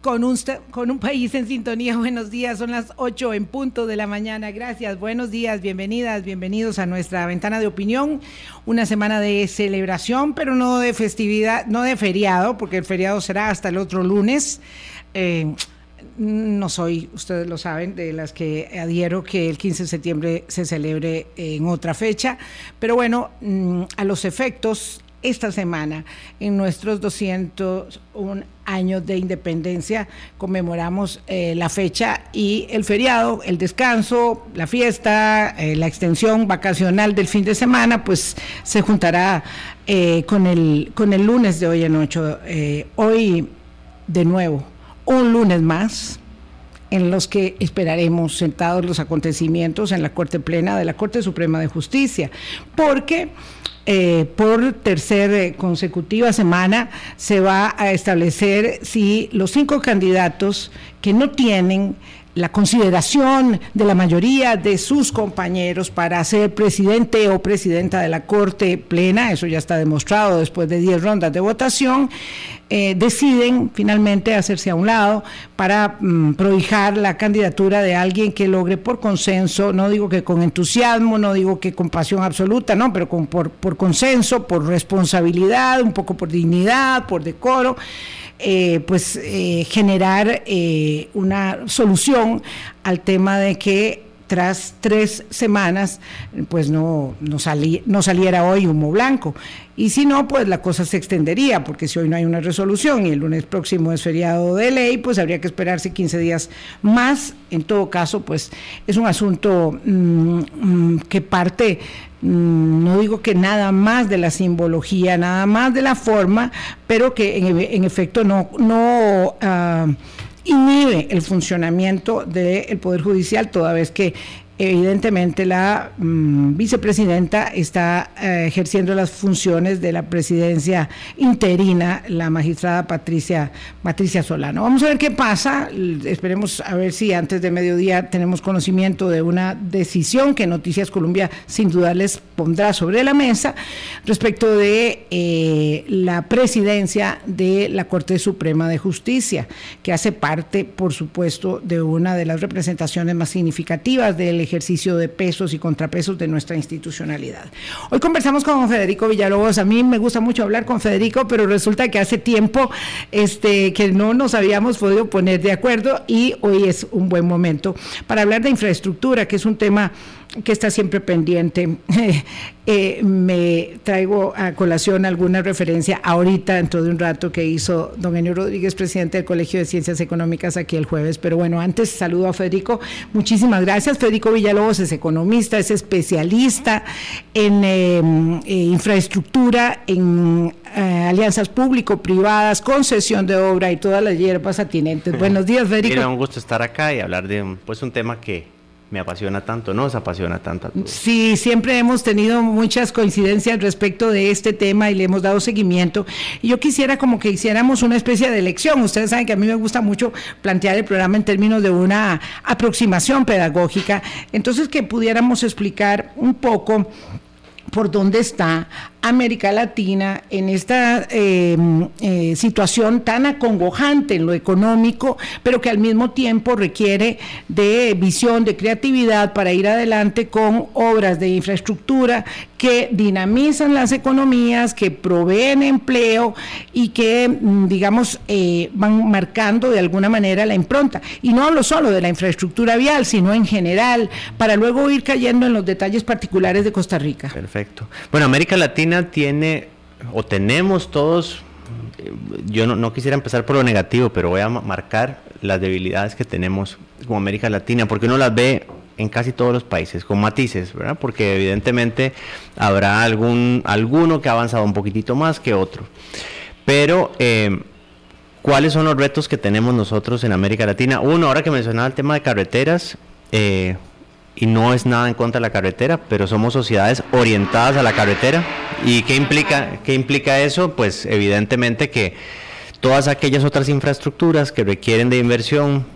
Con un, con un país en sintonía, buenos días, son las 8 en punto de la mañana. Gracias, buenos días, bienvenidas, bienvenidos a nuestra ventana de opinión. Una semana de celebración, pero no de festividad, no de feriado, porque el feriado será hasta el otro lunes. Eh, no soy, ustedes lo saben, de las que adhiero que el 15 de septiembre se celebre en otra fecha, pero bueno, mm, a los efectos, esta semana, en nuestros 201 años de independencia, conmemoramos eh, la fecha y el feriado, el descanso, la fiesta, eh, la extensión vacacional del fin de semana, pues se juntará eh, con, el, con el lunes de hoy en ocho. hoy, de nuevo, un lunes más en los que esperaremos sentados los acontecimientos en la Corte Plena de la Corte Suprema de Justicia, porque eh, por tercera eh, consecutiva semana se va a establecer si los cinco candidatos que no tienen la consideración de la mayoría de sus compañeros para ser presidente o presidenta de la Corte Plena, eso ya está demostrado después de 10 rondas de votación, eh, deciden finalmente hacerse a un lado para mm, prohijar la candidatura de alguien que logre por consenso, no digo que con entusiasmo, no digo que con pasión absoluta, no, pero con, por, por consenso, por responsabilidad, un poco por dignidad, por decoro. Eh, pues eh, generar eh, una solución al tema de que tras tres semanas pues no, no, no saliera hoy humo blanco. Y si no, pues la cosa se extendería, porque si hoy no hay una resolución y el lunes próximo es feriado de ley, pues habría que esperarse 15 días más. En todo caso, pues es un asunto mm, mm, que parte no digo que nada más de la simbología, nada más de la forma, pero que en, efecto no, no ah, inhibe el funcionamiento del Poder Judicial, toda vez que evidentemente la mm, vicepresidenta está eh, ejerciendo las funciones de la presidencia interina, la magistrada Patricia, Patricia Solano. Vamos a ver qué pasa, esperemos a ver si antes de mediodía tenemos conocimiento de una decisión que Noticias Colombia sin duda les pondrá sobre la mesa respecto de eh, la presidencia de la Corte Suprema de Justicia, que hace parte, por supuesto, de una de las representaciones más significativas del ejercicio de pesos y contrapesos de nuestra institucionalidad. Hoy conversamos con Federico Villalobos. A mí me gusta mucho hablar con Federico, pero resulta que hace tiempo este, que no nos habíamos podido poner de acuerdo y hoy es un buen momento para hablar de infraestructura, que es un tema que está siempre pendiente. Eh, me traigo a colación alguna referencia ahorita, dentro de un rato, que hizo don Enio Rodríguez, presidente del Colegio de Ciencias Económicas aquí el jueves. Pero bueno, antes saludo a Federico. Muchísimas gracias. Federico Villalobos es economista, es especialista en em, eh, infraestructura, en eh, alianzas público-privadas, concesión de obra y todas las hierbas atinentes. Buenos días, Federico. Mira, un gusto estar acá y hablar de pues, un tema que me apasiona tanto, nos apasiona tanto. Sí, siempre hemos tenido muchas coincidencias respecto de este tema y le hemos dado seguimiento. Yo quisiera como que hiciéramos una especie de lección. Ustedes saben que a mí me gusta mucho plantear el programa en términos de una aproximación pedagógica. Entonces, que pudiéramos explicar un poco por dónde está América Latina en esta eh, eh, situación tan acongojante en lo económico, pero que al mismo tiempo requiere de visión, de creatividad para ir adelante con obras de infraestructura que dinamizan las economías, que proveen empleo y que, mm, digamos, eh, van marcando de alguna manera la impronta. Y no hablo solo de la infraestructura vial, sino en general, para luego ir cayendo en los detalles particulares de Costa Rica. Perfecto. Bueno, América Latina tiene o tenemos todos, yo no, quisiera empezar por lo negativo, pero voy a marcar las debilidades que tenemos como América Latina, porque uno las ve en casi todos los países, con matices, ¿verdad? Porque evidentemente habrá algún, alguno que ha avanzado un poquitito más que otro. Pero, eh, ¿cuáles son los retos que tenemos nosotros en América Latina? Uno, ahora que mencionaba el tema de carreteras, eh, y no es nada en contra de la carretera, pero somos sociedades orientadas a la carretera. ¿Y qué implica, qué implica eso? Pues evidentemente que todas aquellas otras infraestructuras que requieren de inversión,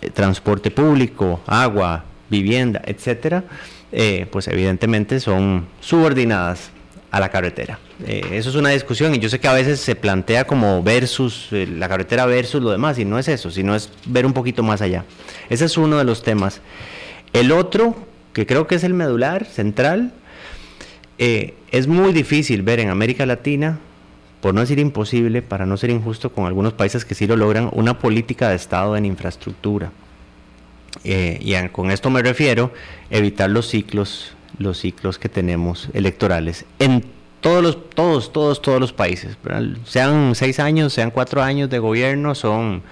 eh, transporte público, agua, vivienda, etcétera, eh, pues evidentemente son subordinadas a la carretera. Eh, eso es una discusión y yo sé que a veces se plantea como versus, eh, la carretera versus lo demás, y no es eso, sino es ver un poquito más allá. Ese es uno de los temas. El otro, que creo que es el medular, central, es muy difícil ver en América Latina, por no decir imposible, para no ser injusto con algunos países que sí lo logran, una política de Estado en infraestructura. Y con esto me refiero evitar los ciclos los ciclos que tenemos electorales en todos los, todos, todos, todos los países. Sean seis años, sean cuatro años de gobierno, son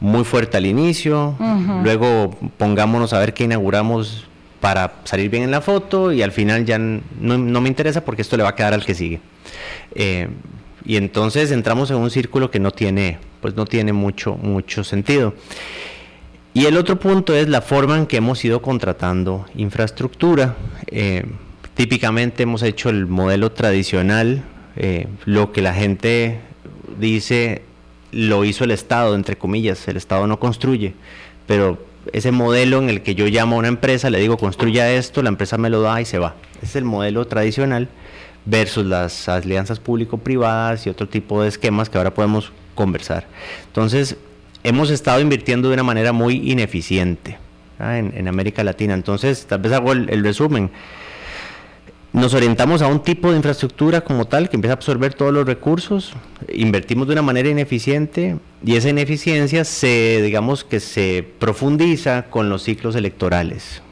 muy fuertes al inicio. Luego pongámonos a ver qué inauguramos para salir bien en la foto y al final ya no, me interesa porque esto le va a quedar al que sigue. Eh, y entonces entramos en un círculo que no tiene, pues no tiene mucho, mucho sentido. Y el otro punto es la forma en que hemos ido contratando infraestructura. Eh, típicamente hemos hecho el modelo tradicional, eh, lo que la gente dice lo hizo el Estado, entre comillas, el Estado no construye, pero ese modelo en el que yo llamo a una empresa, le digo construya esto, la empresa me lo da y se va. Es el modelo tradicional versus las alianzas público-privadas y otro tipo de esquemas que ahora podemos conversar. Entonces, hemos estado invirtiendo de una manera muy ineficiente en, América Latina. Entonces, tal vez hago el, resumen. Nos orientamos a un tipo de infraestructura como tal que empieza a absorber todos los recursos, invertimos de una manera ineficiente y esa ineficiencia se, digamos que se profundiza con los ciclos electorales.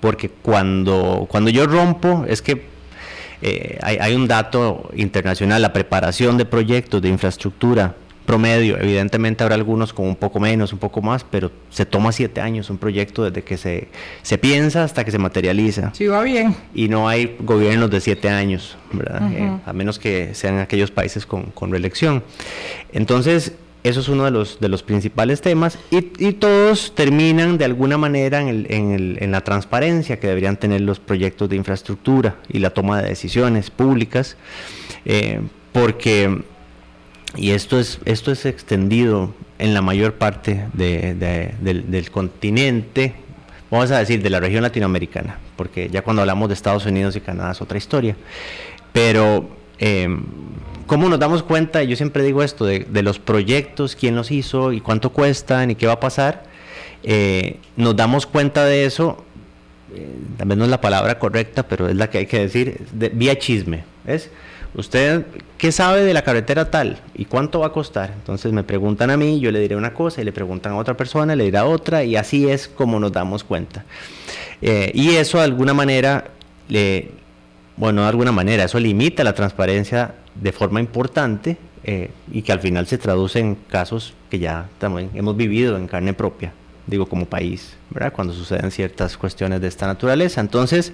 Porque cuando, cuando yo rompo, es que eh, hay, hay un dato internacional, la preparación de proyectos de infraestructura promedio. Evidentemente habrá algunos con un poco menos, un poco más, pero se toma siete años un proyecto desde que se, se piensa hasta que se materializa. Sí, va bien. Y no hay gobiernos de siete años, ¿verdad? Eh, a menos que sean aquellos países con, con, reelección. Entonces, eso es uno de los, de los principales temas y, y todos terminan de alguna manera en, el, en, el, en la transparencia que deberían tener los proyectos de infraestructura y la toma de decisiones públicas, eh, porque y esto es, esto es extendido en la mayor parte del, continente, vamos a decir, de la región latinoamericana, porque ya cuando hablamos de Estados Unidos y Canadá es otra historia. Pero, eh, ¿cómo nos damos cuenta? Yo siempre digo esto, de, los proyectos, quién los hizo y cuánto cuestan y qué va a pasar. Eh, nos damos cuenta de eso, eh, también no es la palabra correcta, pero es la que hay que decir, vía chisme, ¿ves? ¿Usted qué sabe de la carretera tal? ¿Y cuánto va a costar? Entonces me preguntan a mí, yo le diré una cosa y le preguntan a otra persona, le dirá otra y así es como nos damos cuenta. Eh, y eso de alguna manera, le, bueno, de alguna manera, eso limita la transparencia de forma importante eh, y que al final se traduce en casos que ya también hemos vivido en carne propia, digo como país, ¿verdad? Cuando suceden ciertas cuestiones de esta naturaleza. Entonces,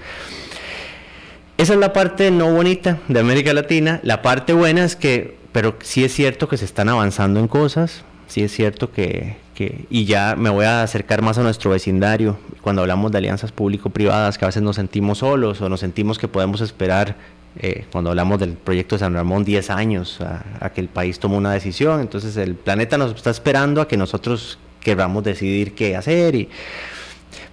esa es la parte no bonita de América Latina. La parte buena es que, pero sí es cierto que se están avanzando en cosas, sí es cierto que, que, y ya me voy a acercar más a nuestro vecindario, cuando hablamos de alianzas público-privadas, que a veces nos sentimos solos o nos sentimos que podemos esperar, eh, cuando hablamos del proyecto de San Ramón, 10 años a, a, que el país tome una decisión, entonces el planeta nos está esperando a que nosotros queramos decidir qué hacer y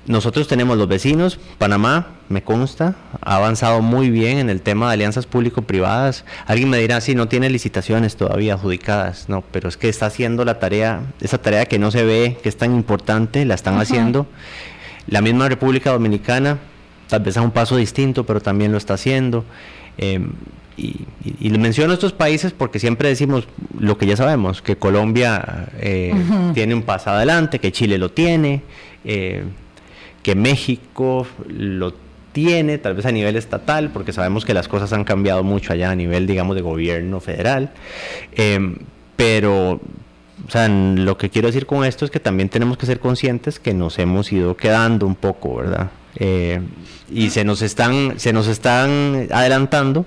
nosotros tenemos los vecinos, Panamá, me consta, ha avanzado muy bien en el tema de alianzas público-privadas. Alguien me dirá, sí, no tiene licitaciones todavía adjudicadas, no, pero es que está haciendo la tarea, esa tarea que no se ve, que es tan importante, la están haciendo. La misma República Dominicana, tal vez a un paso distinto, pero también lo está haciendo. Em, y, y, menciono estos países porque siempre decimos lo que ya sabemos, que Colombia eh, tiene un paso adelante, que Chile lo tiene. Eh, que México lo tiene, tal vez a nivel estatal, porque sabemos que las cosas han cambiado mucho allá a nivel, digamos, de gobierno federal. Em, pero, o sea, lo que quiero decir con esto es que también tenemos que ser conscientes que nos hemos ido quedando un poco, ¿verdad? Eh, y se nos están, se nos están adelantando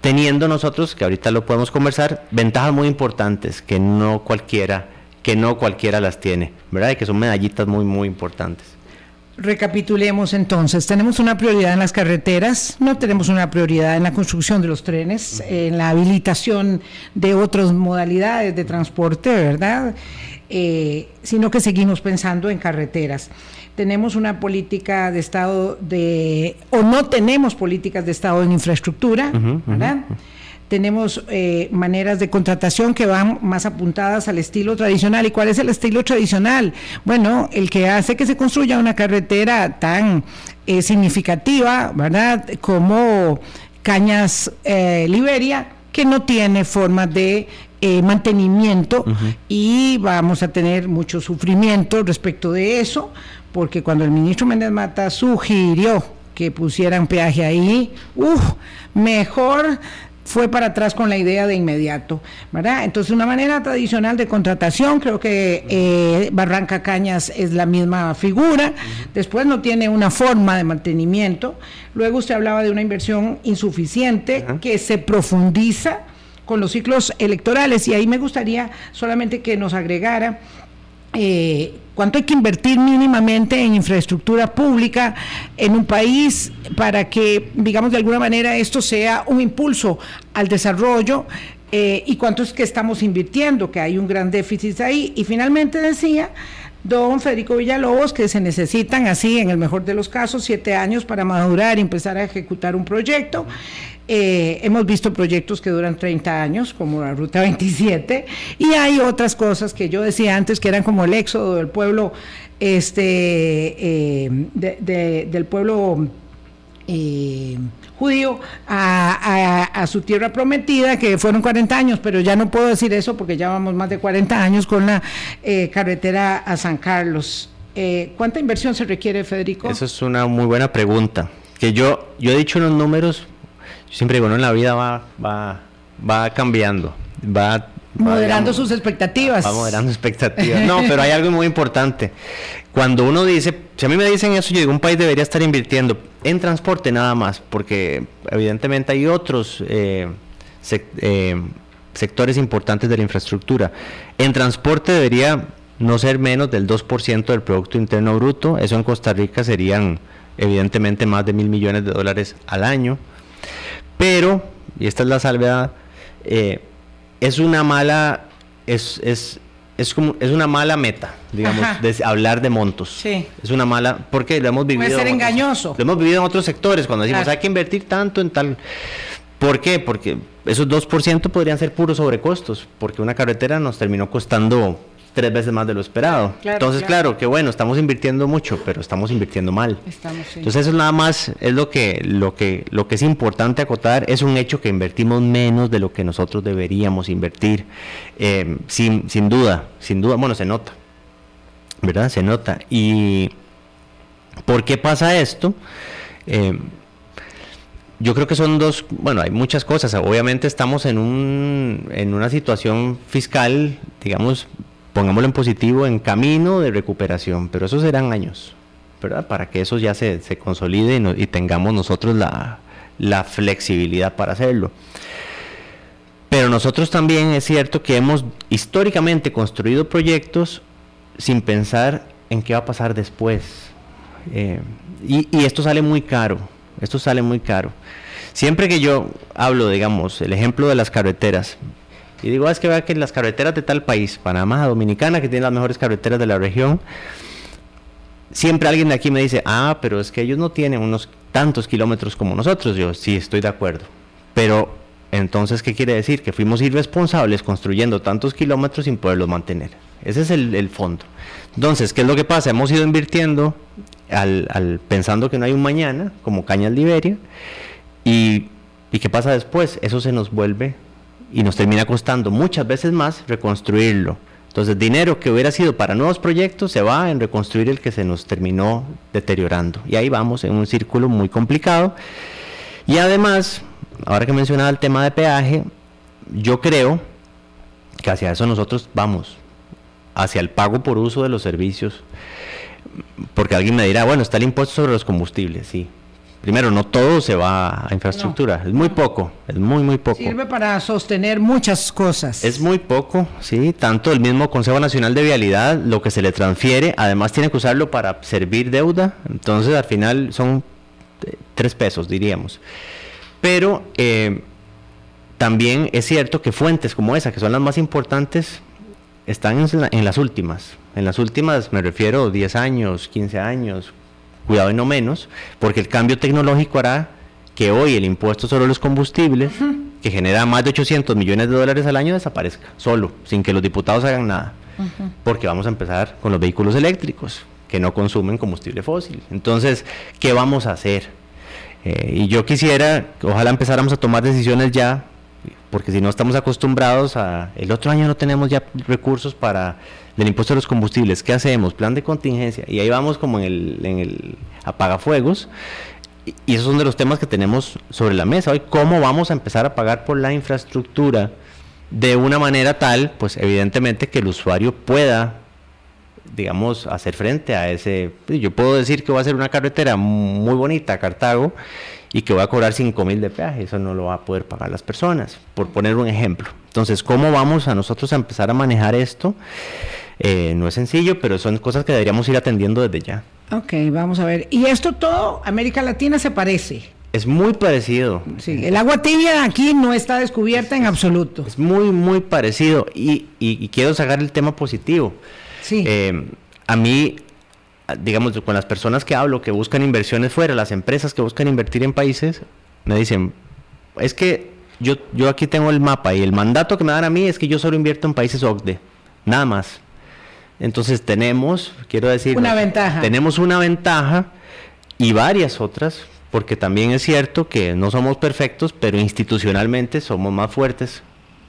teniendo nosotros, que ahorita lo podemos conversar, ventajas muy importantes que no cualquiera, que no cualquiera las tiene, ¿verdad? Y que son medallitas muy, muy importantes. Recapitulemos entonces, tenemos una prioridad en las carreteras, no tenemos una prioridad en la construcción de los trenes, en la habilitación de otras modalidades de transporte, ¿verdad? Eh, sino que seguimos pensando en carreteras. Tenemos una política de Estado de, o no tenemos políticas de Estado en infraestructura, ¿verdad? Tenemos eh, maneras de contratación que van más apuntadas al estilo tradicional. ¿Y cuál es el estilo tradicional? Bueno, el que hace que se construya una carretera tan eh, significativa, ¿verdad? Como Cañas eh, Liberia, que no tiene forma de mantenimiento y vamos a tener mucho sufrimiento respecto de eso, porque cuando el ministro Méndez Mata sugirió que pusieran peaje ahí, uff, mejor fue para atrás con la idea de inmediato, ¿verdad? Entonces, una manera tradicional de contratación, creo que eh, Barranca Cañas es la misma figura, después no tiene una forma de mantenimiento, luego usted hablaba de una inversión insuficiente que se profundiza con los ciclos electorales. Y ahí me gustaría solamente que nos agregara eh, cuánto hay que invertir mínimamente en infraestructura pública en un país para que, digamos, de alguna manera esto sea un impulso al desarrollo eh, y cuánto es que estamos invirtiendo, que hay un gran déficit ahí. Y finalmente decía don Federico Villalobos que se necesitan así, en el mejor de los casos, siete años para madurar y empezar a ejecutar un proyecto. Eh, hemos visto proyectos que duran 30 años, como la Ruta 27, y hay otras cosas que yo decía antes que eran como el éxodo del pueblo, este, eh, del pueblo eh, judío a, su tierra prometida, que fueron 40 años, pero ya no puedo decir eso porque ya vamos más de 40 años con la carretera a San Carlos. ¿Cuánta inversión se requiere, Federico? Esa es una muy buena pregunta. Que yo, yo he dicho unos números siempre digo, no, en la vida va, va, va cambiando, va... Moderando sus expectativas. Va, moderando expectativas. No, pero hay algo muy importante. Cuando uno dice, si a mí me dicen eso, yo digo, un país debería estar invirtiendo en transporte nada más, porque evidentemente hay otros eh, eh, sectores importantes de la infraestructura. En transporte debería no ser menos del 2% del Producto Interno Bruto. Eso en Costa Rica serían evidentemente más de mil millones de dólares al año. Pero, y esta es la salvedad, eh, es una mala, es, es, es, como, es una mala meta, digamos, de hablar de montos. Sí. Es una mala, porque lo hemos vivido. Puede ser engañoso. lo hemos vivido en otros sectores, cuando decimos hay que invertir tanto en tal. ¿Por qué? Porque esos 2% podrían ser puros sobrecostos, porque una carretera nos terminó costando tres veces más de lo esperado. Entonces, claro. que bueno, estamos invirtiendo mucho, pero estamos invirtiendo mal. Entonces, eso nada más es lo que, lo que, lo que es importante acotar. Es un hecho que invertimos menos de lo que nosotros deberíamos invertir. Eh, sin, sin duda, sin duda, bueno, se nota. ¿Verdad? Se nota. ¿Y por qué pasa esto? Eh, yo creo que son dos, bueno, hay muchas cosas. Obviamente estamos en, un, en una situación fiscal, digamos, pongámoslo en positivo, en camino de recuperación, pero esos serán años, ¿verdad? Para que eso ya se, consolide y, tengamos nosotros la, flexibilidad para hacerlo. Pero nosotros también es cierto que hemos históricamente construido proyectos sin pensar en qué va a pasar después. Eh, y, esto sale muy caro, esto sale muy caro. Siempre que yo hablo, digamos, el ejemplo de las carreteras, y digo, ah, es que vea que las carreteras de tal país, Panamá, Dominicana, que tiene las mejores carreteras de la región, siempre alguien de aquí me dice, ah, pero es que ellos no tienen unos tantos kilómetros como nosotros. Yo sí estoy de acuerdo. Pero entonces, ¿qué quiere decir? Que fuimos irresponsables construyendo tantos kilómetros sin poderlos mantener. Ese es el, fondo. Entonces, ¿qué es lo que pasa? Hemos ido invirtiendo al, pensando que no hay un mañana, como Cañas Liberia, y, y ¿qué pasa después? Eso se nos vuelve y nos termina costando muchas veces más reconstruirlo. Entonces, dinero que hubiera sido para nuevos proyectos se va en reconstruir el que se nos terminó deteriorando. Y ahí vamos en un círculo muy complicado. Y además, ahora que mencionaba el tema de peaje, yo creo que hacia eso nosotros vamos, hacia el pago por uso de los servicios. Porque alguien me dirá, bueno, está el impuesto sobre los combustibles, sí, primero, no todo se va a infraestructura, es muy poco, es muy, muy poco. Sirve para sostener muchas cosas. Es muy poco, sí, tanto el mismo Consejo Nacional de Vialidad, lo que se le transfiere, además tiene que usarlo para servir deuda, entonces al final son eh, tres pesos, diríamos. Pero eh, también es cierto que fuentes como esa, que son las más importantes, están en, las últimas. En las últimas me refiero 10 años, 15 años, cuidado y no menos, porque el cambio tecnológico hará que hoy el impuesto sobre los combustibles, que genera más de 800 millones de dólares al año, desaparezca, solo, sin que los diputados hagan nada. Porque vamos a empezar con los vehículos eléctricos, que no consumen combustible fósil. Entonces, ¿qué vamos a hacer? Eh, y yo quisiera, ojalá empezáramos a tomar decisiones ya porque si no estamos acostumbrados a, el otro año no tenemos ya recursos para el impuesto a los combustibles, ¿qué hacemos? Plan de contingencia, y ahí vamos como en el, en el apagafuegos, y, esos son de los temas que tenemos sobre la mesa hoy, ¿cómo vamos a empezar a pagar por la infraestructura de una manera tal, pues evidentemente que el usuario pueda digamos, hacer frente a ese... Yo puedo decir que va a ser una carretera muy bonita, Cartago, y que va a cobrar 5 mil de peaje, eso no lo va a poder pagar las personas, por poner un ejemplo. Entonces, ¿cómo vamos a nosotros a empezar a manejar esto? Eh, no es sencillo, pero son cosas que deberíamos ir atendiendo desde ya. Ok, vamos a ver. ¿Y esto todo, América Latina se parece? Es muy parecido. Sí, el agua tibia aquí no está descubierta en absoluto. Es muy, muy parecido. Y, y, quiero sacar el tema positivo. Sí. Eh, a mí digamos, con las personas que hablo que buscan inversiones fuera, las empresas que buscan invertir en países, me dicen, es que yo, yo aquí tengo el mapa y el mandato que me dan a mí es que yo solo invierto en países OCDE, nada más. Entonces tenemos, quiero decir, una ventaja. Tenemos una ventaja y varias otras, porque también es cierto que no somos perfectos, pero institucionalmente somos más fuertes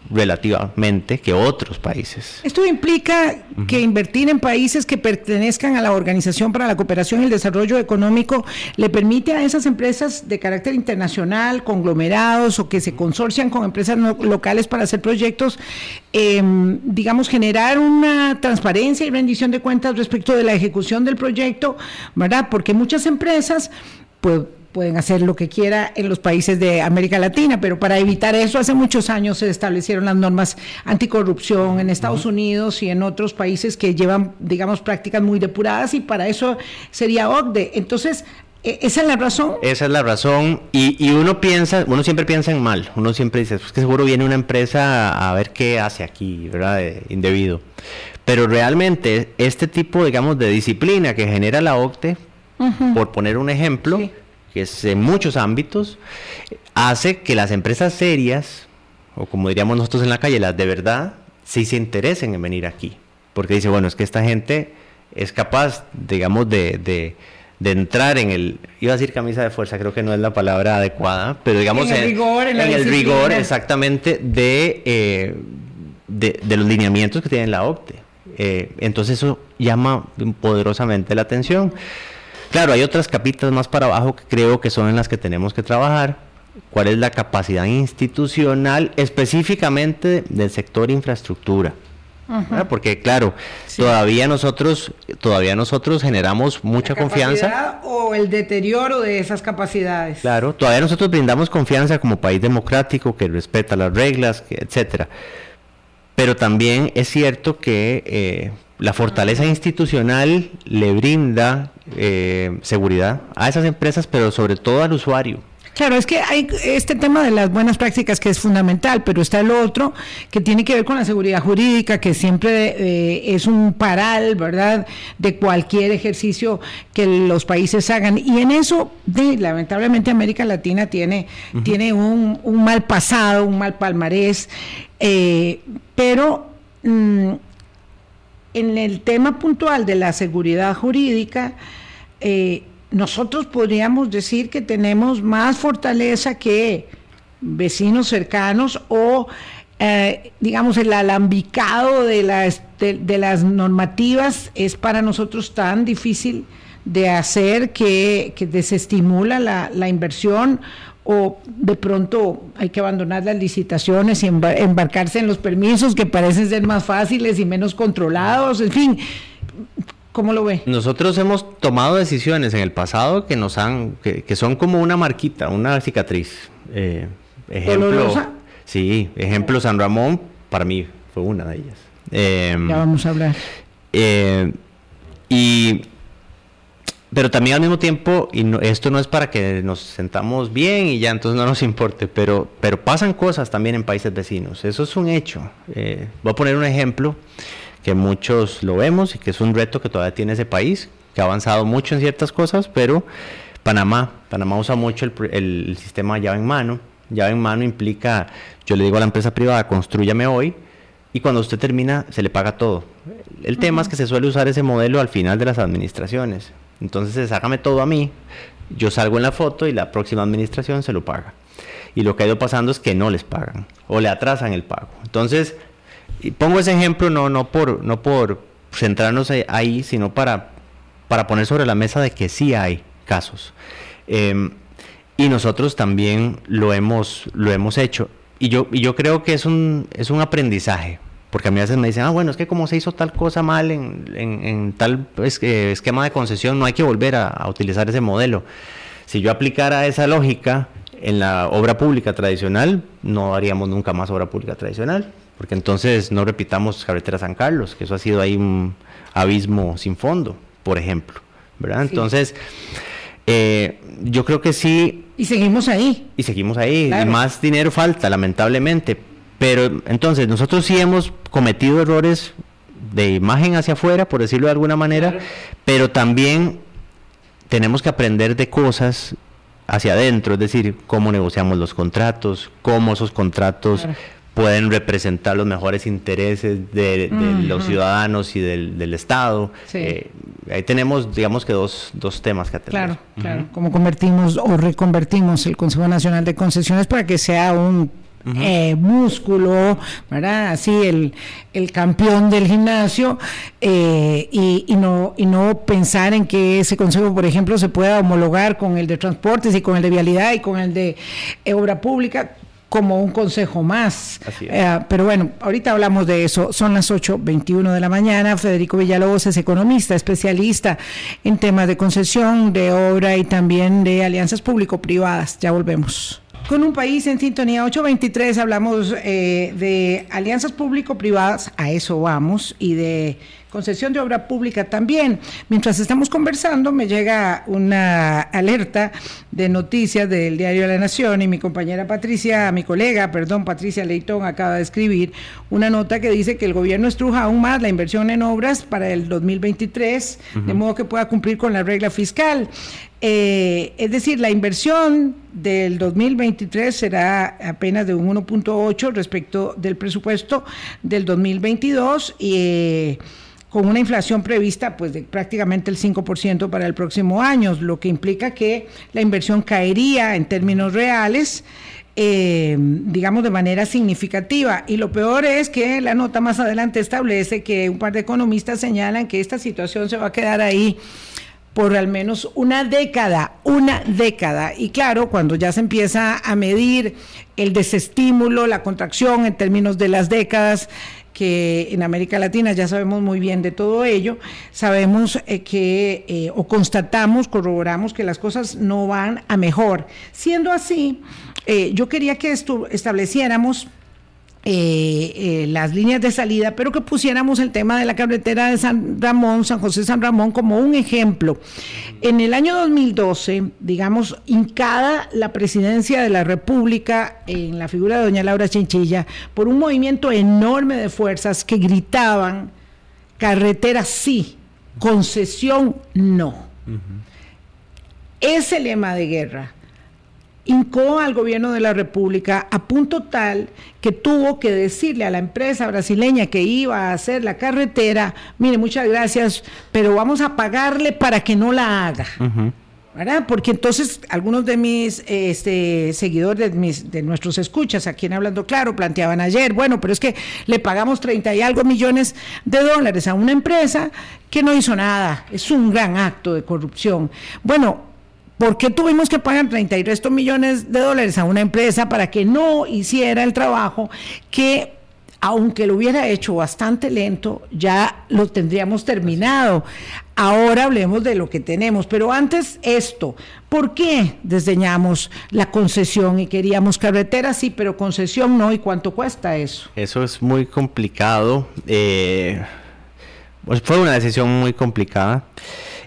relativamente que otros países. Esto implica que invertir en países que pertenezcan a la Organización para la Cooperación y el Desarrollo Económico le permite a esas empresas de carácter internacional, conglomerados o que se consorcian con empresas locales para hacer proyectos, em, digamos, generar una transparencia y rendición de cuentas respecto de la ejecución del proyecto, ¿verdad? Porque muchas empresas, pues pueden hacer lo que quiera en los países de América Latina, pero para evitar eso hace muchos años se establecieron las normas anticorrupción en Estados Unidos y en otros países que llevan, digamos, prácticas muy depuradas y para eso sería OCDE. Entonces, e, ¿Esa es la razón? Esa es la razón. Y, uno piensa, uno siempre piensa en mal. Uno siempre dice, pues que seguro viene una empresa a, ver qué hace aquí, ¿verdad? indebido. Pero realmente este tipo, digamos, de disciplina que genera la OCDE, por poner un ejemplo, que es en muchos ámbitos, hace que las empresas serias, o como diríamos nosotros en la calle, las de verdad, sí se interesen en venir aquí. Porque dice, bueno, es que esta gente es capaz, digamos, de, entrar en el, iba a decir camisa de fuerza, creo que no es la palabra adecuada, pero digamos en el rigor, en, el rigor exactamente de, eh, de, los lineamientos que tiene la OCTE. Eh, entonces eso llama poderosamente la atención. Claro, hay otras capitas más para abajo que creo que son en las que tenemos que trabajar. ¿Cuál es la capacidad institucional específicamente del sector infraestructura? Porque claro, todavía nosotros todavía nosotros generamos mucha confianza o el deterioro de esas capacidades. Claro, todavía nosotros brindamos confianza como país democrático que respeta las reglas, que, etcétera. Pero también es cierto que eh, la fortaleza institucional le brinda eh, seguridad a esas empresas, pero sobre todo al usuario. Claro, es que hay este tema de las buenas prácticas que es fundamental, pero está el otro que tiene que ver con la seguridad jurídica, que siempre eh, es un paral, ¿verdad?, de cualquier ejercicio que los países hagan. Y en eso, de, lamentablemente, América Latina tiene, tiene un, mal pasado, un mal palmarés, eh, pero mm, en el tema puntual de la seguridad jurídica, eh, nosotros podríamos decir que tenemos más fortaleza que vecinos cercanos o, eh, digamos, el alambicado de las, normativas es para nosotros tan difícil de hacer que, desestimula la, la inversión o de pronto hay que abandonar las licitaciones y embarcarse en los permisos que parecen ser más fáciles y menos controlados, en fin, ¿Cómo lo ve? Nosotros hemos tomado decisiones en el pasado que nos han, que, son como una marquita, una cicatriz. Eh, ejemplo, sí, ejemplo San Ramón, para mí fue una de ellas. Em, ya vamos a hablar. Eh, y pero también al mismo tiempo, y esto no es para que nos sentamos bien y ya entonces no nos importe, pero, pero pasan cosas también en países vecinos, eso es un hecho. Eh, voy a poner un ejemplo que muchos lo vemos y que es un reto que todavía tiene ese país, que ha avanzado mucho en ciertas cosas, pero Panamá, Panamá usa mucho el, el sistema llave en mano. Llave en mano implica, yo le digo a la empresa privada, construyame hoy, y cuando usted termina se le paga todo. El tema es que se suele usar ese modelo al final de las administraciones. Entonces, hágame todo a mí, yo salgo en la foto y la próxima administración se lo paga. Y lo que ha ido pasando es que no les pagan o le atrasan el pago. Entonces, pongo ese ejemplo no, no, por, no por centrarnos ahí, sino para, para poner sobre la mesa de que sí hay casos. Em, y nosotros también lo hemos, lo hemos hecho. Y yo, y yo creo que es un, es un aprendizaje. Porque a mí a veces me dicen, ah, bueno, es que como se hizo tal cosa mal en, en, tal esquema de concesión, no hay que volver a, utilizar ese modelo. Si yo aplicara esa lógica en la obra pública tradicional, no haríamos nunca más obra pública tradicional, porque entonces no repitamos carretera San Carlos, que eso ha sido ahí un abismo sin fondo, por ejemplo. ¿verdad? Entonces, eh, yo creo que sí. Y seguimos ahí. Y seguimos ahí. Y más dinero falta, lamentablemente. Pero entonces nosotros sí hemos cometido errores de imagen hacia afuera, por decirlo de alguna manera, pero también tenemos que aprender de cosas hacia adentro, es decir, cómo negociamos los contratos, cómo esos contratos pueden representar los mejores intereses de, los ciudadanos y del, Estado. Eh, ahí tenemos, digamos que dos, dos temas que atender. Claro, claro, cómo convertimos o reconvertimos el Consejo Nacional de Concesiones para que sea un eh, músculo, ¿verdad? Así el, el campeón del gimnasio eh, y, y, no, y no pensar en que ese consejo, por ejemplo, se pueda homologar con el de transportes y con el de vialidad y con el de obra pública como un consejo más. Eh, pero bueno, ahorita hablamos de eso. Son las 8.21 de la mañana. Federico Villalobos es economista, especialista en temas de concesión, de obra y también de alianzas público-privadas. Ya volvemos con un país en sintonía 823 hablamos eh, de alianzas público-privadas, a eso vamos, y de concesión de obra pública también. Mientras estamos conversando, me llega una alerta de noticias del Diario de la Nación y mi compañera Patricia, mi colega, perdón, Patricia Leitón acaba de escribir una nota que dice que el gobierno estruja aún más la inversión en obras para el 2023, de modo que pueda cumplir con la regla fiscal. Eh, es decir, la inversión del 2023 será apenas de un 1.8 respecto del presupuesto del 2022 y eh, con una inflación prevista pues de prácticamente el 5% para el próximo año, lo que implica que la inversión caería en términos reales. Eh, digamos, de manera significativa. Y lo peor es que la nota más adelante establece que un par de economistas señalan que esta situación se va a quedar ahí por al menos una década, una década. Y claro, cuando ya se empieza a medir el desestímulo, la contracción en términos de las décadas, que en América Latina ya sabemos muy bien de todo ello, sabemos eh, que, eh, o constatamos, corroboramos que las cosas no van a mejor. Siendo así, eh, yo quería que estableciéramos eh, eh, las líneas de salida, pero que pusiéramos el tema de la carretera de San Ramón, San José San Ramón, como un ejemplo. En el año 2012, digamos, hincada la presidencia de la República en la figura de doña Laura Chinchilla, por un movimiento enorme de fuerzas que gritaban, carretera sí, concesión no. Ese lema de guerra hincó al gobierno de la República a punto tal que tuvo que decirle a la empresa brasileña que iba a hacer la carretera, mire, muchas gracias, pero vamos a pagarle para que no la haga. ¿verdad? Porque entonces algunos de mis este, seguidores, de, mis, de nuestros escuchas, aquí en Hablando Claro, planteaban ayer, bueno, pero es que le pagamos 30 y algo millones de dólares a una empresa que no hizo nada, es un gran acto de corrupción. Bueno, ¿Por qué tuvimos que pagar 30 y resto millones de dólares a una empresa para que no hiciera el trabajo que aunque lo hubiera hecho bastante lento, ya lo tendríamos terminado. Ahora hablemos de lo que tenemos, pero antes esto, ¿por qué desdeñamos la concesión y queríamos carretera? Sí, pero concesión no, ¿y cuánto cuesta eso? Eso es muy complicado. Eh, pues fue una decisión muy complicada.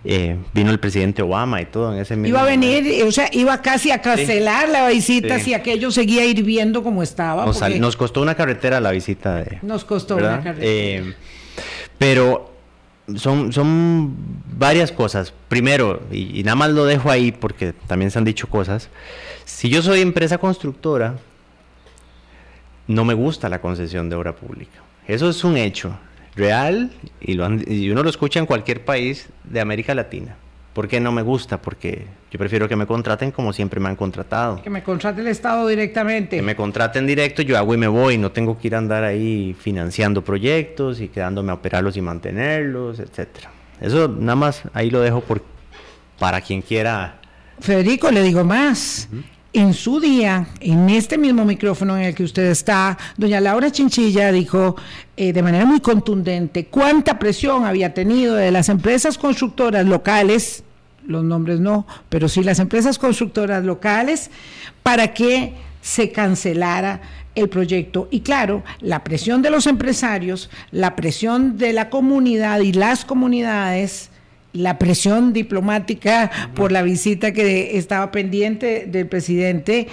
Eh, vino el presidente Obama y todo en ese mismo Iba a venir, o sea, iba casi a cancelar la visita si aquello seguía hirviendo como estaba. Nos, costó una carretera la visita de... Nos costó una carretera. Eh, pero son, son varias cosas. Primero, y, nada más lo dejo ahí porque también se han dicho cosas. Si yo soy empresa constructora, no me gusta la concesión de obra pública. Eso es un hecho real y, lo y uno lo escucha en cualquier país de América Latina. ¿Por qué no me gusta? Porque yo prefiero que me contraten como siempre me han contratado. Que me contrate el Estado directamente. Que me contraten directo, yo hago y me voy, no tengo que ir a andar ahí financiando proyectos y quedándome a operarlos y mantenerlos, etcétera. Eso nada más ahí lo dejo por, para quien quiera. Federico, le digo más en su día, en este mismo micrófono en el que usted está, doña Laura Chinchilla dijo eh, de manera muy contundente cuánta presión había tenido de las empresas constructoras locales, los nombres no, pero sí las empresas constructoras locales, para que se cancelara el proyecto. Y claro, la presión de los empresarios, la presión de la comunidad y las comunidades, la presión diplomática por la visita que estaba pendiente del presidente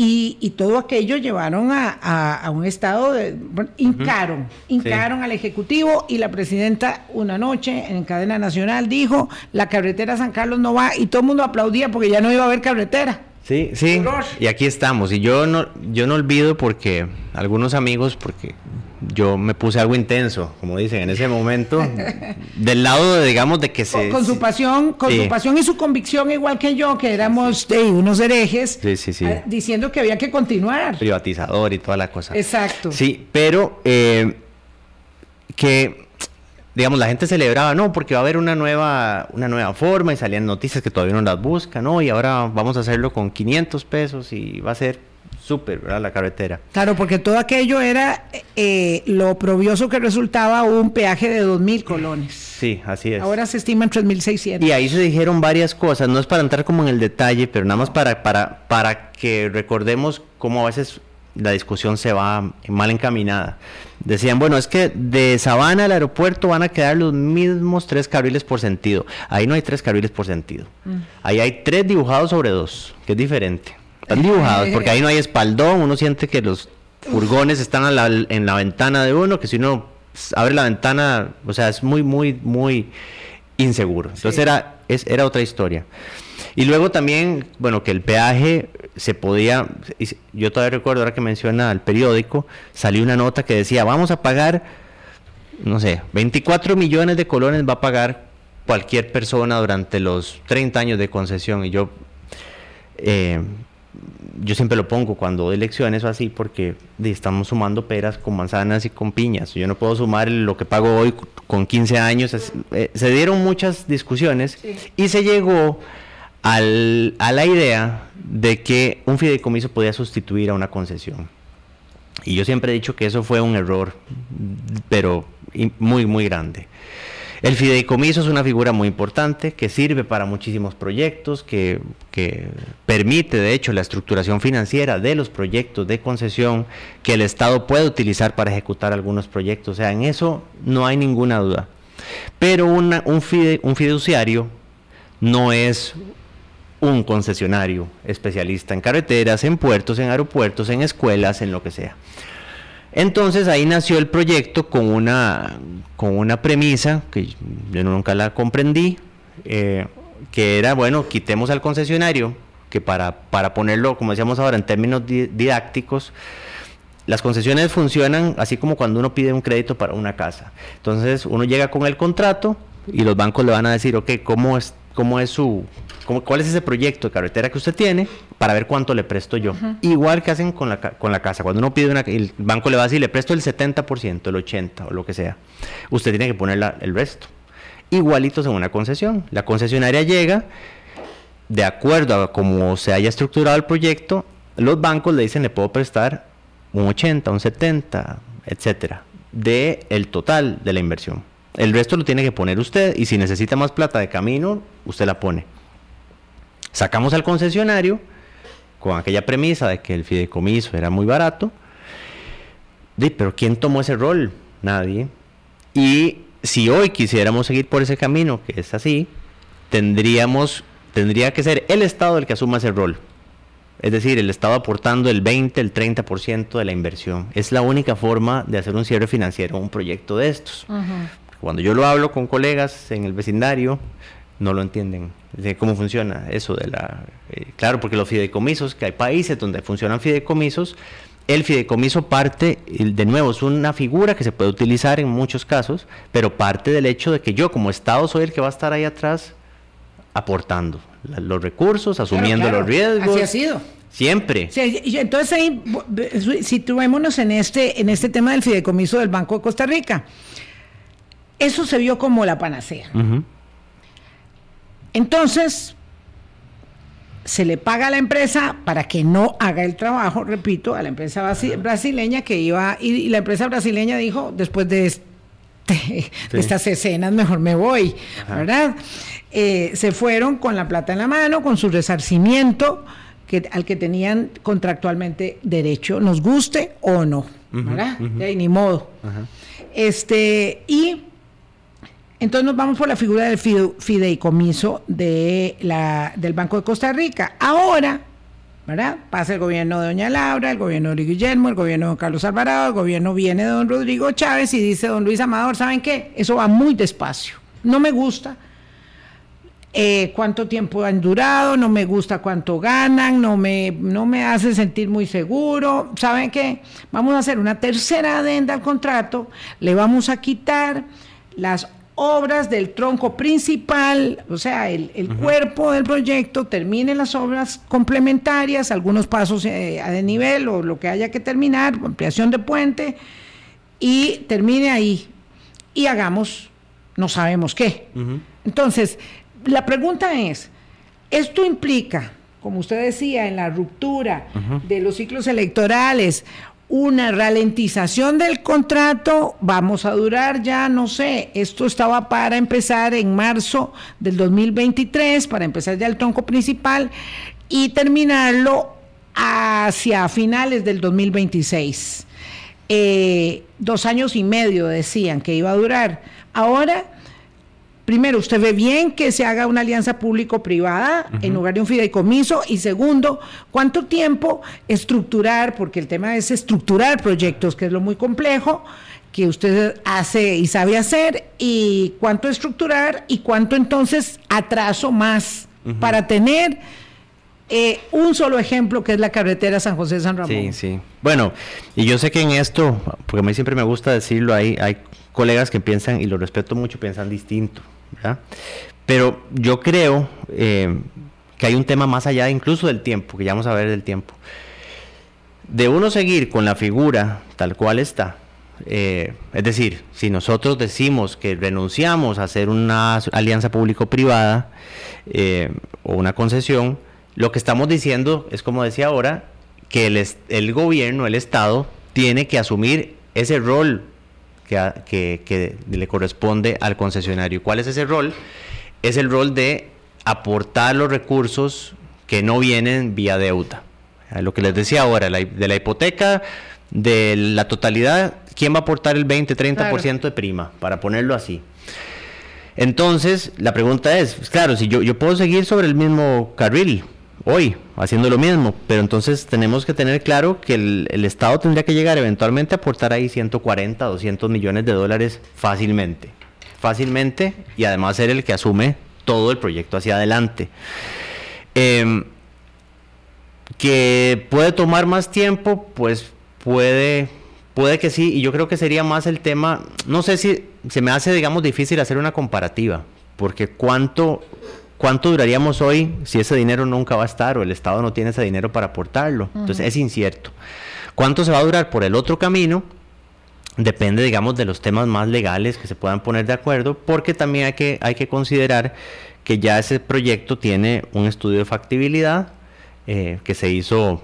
y, todo aquello llevaron a, un estado de... hincaron, hincaron al Ejecutivo y la presidenta una noche en cadena nacional dijo, la carretera San Carlos no va y todo el mundo aplaudía porque ya no iba a haber carretera. Sí, sí. Y aquí estamos. Y yo no, yo no olvido porque algunos amigos, porque yo me puse algo intenso, como dicen, en ese momento, del lado, de, digamos, de que se... Con, su pasión, con su pasión y su convicción, igual que yo, que éramos unos herejes, eh, diciendo que había que continuar. Privatizador y toda la cosa. Exacto. Sí, pero eh, que, digamos, la gente celebraba, no, porque va a haber una nueva, una nueva forma y salían noticias que todavía no las buscan, ¿no? Y ahora vamos a hacerlo con 500 pesos y va a ser súper, ¿verdad? La carretera. Claro, porque todo aquello era eh, lo probioso que resultaba un peaje de 2.000 colones. Sí, así es. Ahora se estima en 3.600. Y ahí se dijeron varias cosas, no es para entrar como en el detalle, pero nada más para, para, para que recordemos cómo a veces la discusión se va mal encaminada. Decían, bueno, es que de Sabana al aeropuerto van a quedar los mismos tres carriles por sentido. Ahí no hay tres carriles por sentido. Mm. Ahí hay tres dibujados sobre dos, que es diferente. Están dibujados, porque ahí no hay espaldón, uno siente que los furgones están en la ventana de uno, que si uno abre la ventana, o sea, es muy, muy, muy inseguro. Entonces era, es, era otra historia. Y luego también, bueno, que el peaje se podía, yo todavía recuerdo, ahora que menciona el periódico, salió una nota que decía, vamos a pagar, no sé, 24 millones de colones va a pagar cualquier persona durante los 30 años de concesión. Y yo, eh, yo siempre lo pongo cuando doy elecciones o así porque estamos sumando peras con manzanas y con piñas. Yo no puedo sumar lo que pago hoy con 15 años. Eh, se dieron muchas discusiones y se llegó al, a la idea de que un fideicomiso podía sustituir a una concesión. Y yo siempre he dicho que eso fue un error, pero muy, muy grande. El fideicomiso es una figura muy importante que sirve para muchísimos proyectos, que, permite de hecho la estructuración financiera de los proyectos de concesión que el Estado puede utilizar para ejecutar algunos proyectos. O sea, en eso no hay ninguna duda. Pero un, un fiduciario no es un concesionario especialista en carreteras, en puertos, en aeropuertos, en escuelas, en lo que sea. Entonces ahí nació el proyecto con una, con una premisa que yo nunca la comprendí, eh, que era, bueno, quitemos al concesionario, que para, para ponerlo, como decíamos ahora, en términos didácticos, las concesiones funcionan así como cuando uno pide un crédito para una casa. Entonces uno llega con el contrato y los bancos le van a decir, ok, ¿cómo es, cómo es su, ¿Cuál es ese proyecto de carretera que usted tiene para ver cuánto le presto yo? Igual que hacen con la, con la casa. Cuando uno pide una, el banco le va a decir, le presto el 70%, el 80% o lo que sea. Usted tiene que poner el resto. Igualitos en una concesión. La concesionaria llega, de acuerdo a cómo se haya estructurado el proyecto, los bancos le dicen, le puedo prestar un 80, un 70, etcétera, de el total de la inversión. El resto lo tiene que poner usted y si necesita más plata de camino, usted la pone. Sacamos al concesionario con aquella premisa de que el fideicomiso era muy barato. pero ¿quién tomó ese rol? Nadie. Y si hoy quisiéramos seguir por ese camino, que es así, tendríamos, tendría que ser el Estado el que asuma ese rol. Es decir, el Estado aportando el 20, el 30% de la inversión. Es la única forma de hacer un cierre financiero un proyecto de estos. Cuando yo lo hablo con colegas en el vecindario, no lo entienden. De cómo funciona eso de la... Eh, claro, porque los fideicomisos, que hay países donde funcionan fideicomisos, el fideicomiso parte, de nuevo, es una figura que se puede utilizar en muchos casos, pero parte del hecho de que yo como Estado soy el que va a estar ahí atrás aportando los recursos, asumiendo los riesgos. Así ha sido. Siempre. entonces ahí situémonos en este, en este tema del fideicomiso del Banco de Costa Rica. Eso se vio como la panacea. Entonces, se le paga a la empresa para que no haga el trabajo, repito, a la empresa brasileña que iba, y, la empresa brasileña dijo, después de, este, estas escenas, mejor me voy, ¿verdad? Eh, se fueron con la plata en la mano, con su resarcimiento que, al que tenían contractualmente derecho, nos guste o no, ¿verdad? ni modo. Este, y entonces nos vamos por la figura del fideicomiso del Banco de Costa Rica. Ahora, ¿verdad? Pasa el gobierno de Doña Laura, el gobierno de Guillermo, el gobierno de don Carlos Alvarado, el gobierno viene de don Rodrigo Chávez y dice don Luis Amador, ¿saben qué? Eso va muy despacio. No me gusta eh, cuánto tiempo han durado, no me gusta cuánto ganan, no me, no me hace sentir muy seguro. ¿Saben qué? Vamos a hacer una tercera adenda al contrato, le vamos a quitar las obras del tronco principal, o sea, el, cuerpo del proyecto, termine las obras complementarias, algunos pasos eh, a de nivel o lo que haya que terminar, ampliación de puente, y termine ahí. Y hagamos, no sabemos qué. Entonces, la pregunta es, ¿esto implica, como usted decía, en la ruptura de los ciclos electorales una ralentización del contrato, vamos a durar ya, no sé, esto estaba para empezar en marzo del 2023, para empezar ya el tronco principal y terminarlo hacia finales del 2026. Eh, dos años y medio decían que iba a durar. Ahora primero, usted ve bien que se haga una alianza público-privada en lugar de un fideicomiso. Y segundo, ¿cuánto tiempo estructurar? Porque el tema es estructurar proyectos, que es lo muy complejo que usted hace y sabe hacer, y cuánto estructurar y cuánto entonces atraso más para tener eh, un solo ejemplo que es la carretera San José San Ramón. Sí, sí. Bueno, y yo sé que en esto, porque a mí siempre me gusta decirlo, hay, hay colegas que piensan, y lo respeto mucho, piensan distinto. Pero yo creo eh, que hay un tema más allá incluso del tiempo, que ya vamos a ver del tiempo. De uno seguir con la figura tal cual está, eh, es decir, si nosotros decimos que renunciamos a hacer una alianza público-privada eh, o una concesión, lo que estamos diciendo es, como decía ahora, que el, el gobierno, el Estado, tiene que asumir ese rol que, le corresponde al concesionario. ¿Cuál es ese rol? Es el rol de aportar los recursos que no vienen vía deuda. Lo que les decía ahora, de la hipoteca, de la totalidad, ¿quién va a aportar el 20-30% de prima? Para ponerlo así. Entonces, la pregunta es, claro, si yo, yo puedo seguir sobre el mismo carril, hoy haciendo lo mismo, pero entonces tenemos que tener claro que el, Estado tendría que llegar eventualmente a aportar ahí 140, 200 millones de dólares fácilmente, fácilmente y además ser el que asume todo el proyecto hacia adelante. Em, que puede tomar más tiempo, pues puede, puede que sí, y yo creo que sería más el tema, no sé si se me hace, digamos, difícil hacer una comparativa, porque cuánto ¿Cuánto duraríamos hoy si ese dinero nunca va a estar o el Estado no tiene ese dinero para aportarlo? Entonces es incierto. ¿Cuánto se va a durar por el otro camino? Depende, digamos, de los temas más legales que se puedan poner de acuerdo, porque también hay que, hay que considerar que ya ese proyecto tiene un estudio de factibilidad eh, que se hizo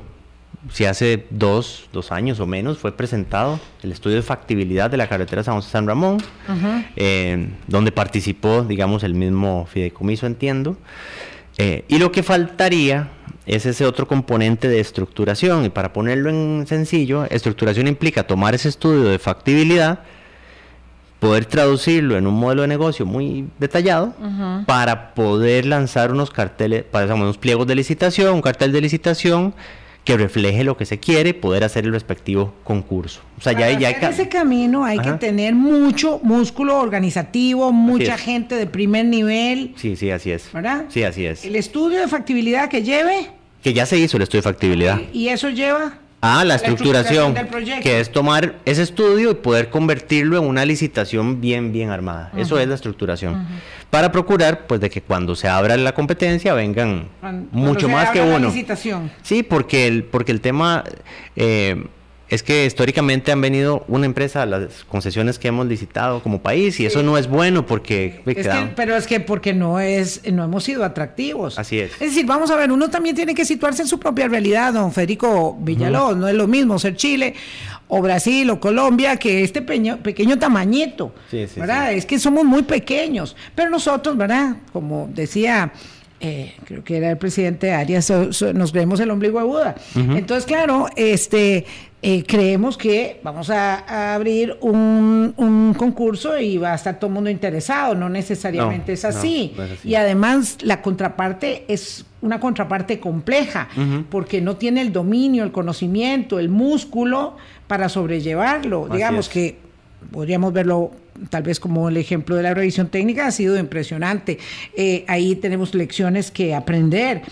si hace dos, dos años o menos fue presentado el estudio de factibilidad de la carretera San José San Ramón, eh, donde participó, digamos, el mismo fideicomiso, entiendo. Eh, y lo que faltaría es ese otro componente de estructuración. Y para ponerlo en sencillo, estructuración implica tomar ese estudio de factibilidad, poder traducirlo en un modelo de negocio muy detallado para poder lanzar unos carteles, para unos pliegos de licitación, un cartel de licitación que refleje lo que se quiere, poder hacer el respectivo concurso. O sea, ya, ya hay ese camino hay que tener mucho músculo organizativo, mucha gente de primer nivel. Sí, sí, así es. ¿Verdad? Sí, así es. El estudio de factibilidad que lleve. Que ya se hizo el estudio de factibilidad. ¿Y eso lleva? Ah, la, estructuración, que es tomar ese estudio y poder convertirlo en una licitación bien, bien armada. Eso es la estructuración. Para procurar, pues, de que cuando se abra la competencia vengan mucho más que uno. licitación. Sí, porque el, porque el tema eh, es que históricamente han venido una empresa a las concesiones que hemos licitado como país y eso no es bueno porque... pero es que porque no es no hemos sido atractivos. Así es. Es decir, vamos a ver, uno también tiene que situarse en su propia realidad, don Federico Villalobos. No es lo mismo ser Chile o Brasil o Colombia que este pequeño, pequeño tamañito. Sí, sí, ¿verdad? Es que somos muy pequeños. Pero nosotros, ¿verdad? Como decía... Eh, creo que era el presidente Arias, nos vemos el ombligo de Buda. Entonces, claro, este, eh, creemos que vamos a, abrir un, concurso y va a estar todo el mundo interesado, no necesariamente es, así. Y además la contraparte es una contraparte compleja, porque no tiene el dominio, el conocimiento, el músculo para sobrellevarlo. Digamos que podríamos verlo tal vez como el ejemplo de la revisión técnica ha sido impresionante. Eh, ahí tenemos lecciones que aprender.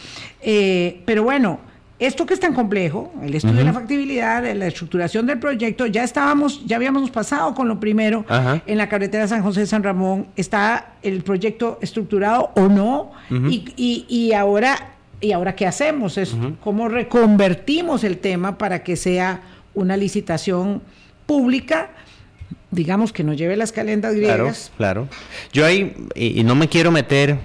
Eh, pero bueno, esto que es tan complejo, el estudio de la factibilidad, la estructuración del proyecto, ya estábamos, ya habíamos pasado con lo primero en la carretera San José San Ramón. ¿Está el proyecto estructurado o no? y, ahora, ¿y ahora qué hacemos? Es cómo reconvertimos el tema para que sea una licitación pública digamos que no lleve las calendas griegas. Claro, claro. Yo ahí, y no me quiero meter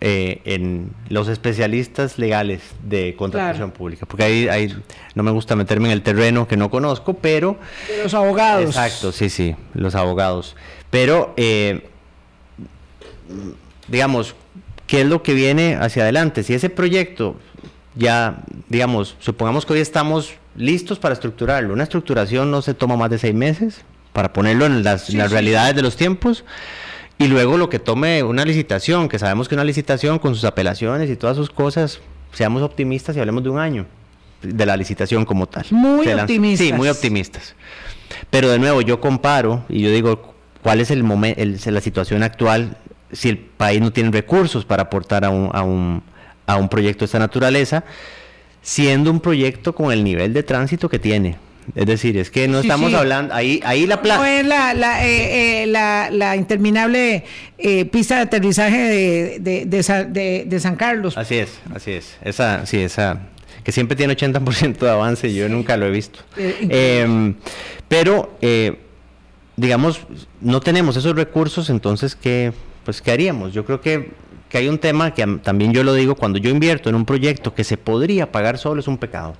eh, en los especialistas legales de contratación pública, porque ahí, ahí, no me gusta meterme en el terreno que no conozco, pero... los abogados. Exacto, sí, sí, los abogados. Pero, eh, digamos, ¿qué es lo que viene hacia adelante? Si ese proyecto ya, digamos, supongamos que hoy estamos listos para estructurarlo, una estructuración no se toma más de seis meses para ponerlo en las, realidades de los tiempos y luego lo que tome una licitación, que sabemos que una licitación con sus apelaciones y todas sus cosas, seamos optimistas y hablemos de un año de la licitación como tal. Muy optimistas. Sí, muy optimistas. Pero de nuevo, yo comparo y yo digo, ¿cuál es el momento, la situación actual si el país no tiene recursos para aportar a un, a un, a un proyecto de esta naturaleza, siendo un proyecto con el nivel de tránsito que tiene? Es decir, es que no estamos hablando, ahí, ahí la plata. No es la, la, eh, eh, la, la interminable eh, pista de aterrizaje de, de, de, de, San Carlos. Así es, así es. Esa, sí, esa, que siempre tiene 80% de avance, yo nunca lo he visto. Em, pero, digamos, no tenemos esos recursos, entonces, ¿qué, pues, ¿qué haríamos? Yo creo que, que hay un tema que también yo lo digo, cuando yo invierto en un proyecto que se podría pagar solo, es un pecado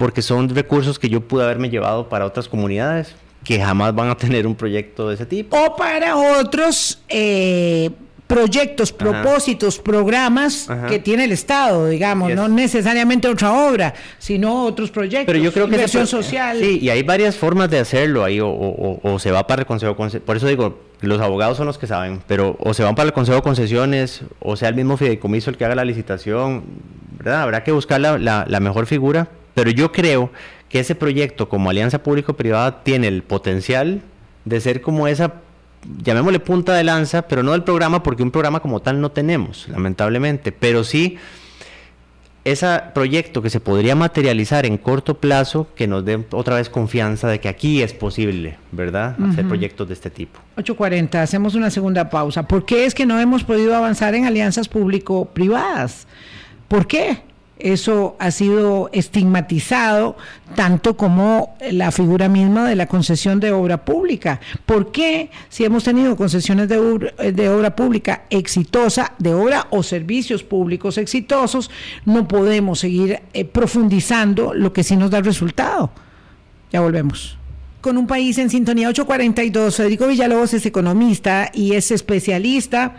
porque son recursos que yo pude haberme llevado para otras comunidades que jamás van a tener un proyecto de ese tipo. O para otros eh, proyectos, propósitos, programas que tiene el Estado, digamos, no necesariamente otra obra, sino otros proyectos. Pero yo creo que inversión social. Sí, y hay varias formas de hacerlo ahí, o, se va para el Consejo, por eso digo, los abogados son los que saben, pero o se van para el Consejo de Concesiones, o sea el mismo fideicomiso el que haga la licitación, ¿verdad? Habrá que buscar la, la mejor figura pero yo creo que ese proyecto como alianza público-privada tiene el potencial de ser como esa, llamémosle punta de lanza, pero no del programa, porque un programa como tal no tenemos, lamentablemente, pero sí ese proyecto que se podría materializar en corto plazo, que nos dé otra vez confianza de que aquí es posible, ¿verdad? Hacer proyectos de este tipo. 8.40, hacemos una segunda pausa. ¿Por qué es que no hemos podido avanzar en alianzas público-privadas? ¿Por qué? Eso ha sido estigmatizado tanto como la figura misma de la concesión de obra pública. ¿Por qué si hemos tenido concesiones de obra, pública exitosa, de obra o servicios públicos exitosos, no podemos seguir eh, profundizando lo que sí nos da resultado? Ya volvemos con un país en sintonía 842. Federico Villalobos es economista y es especialista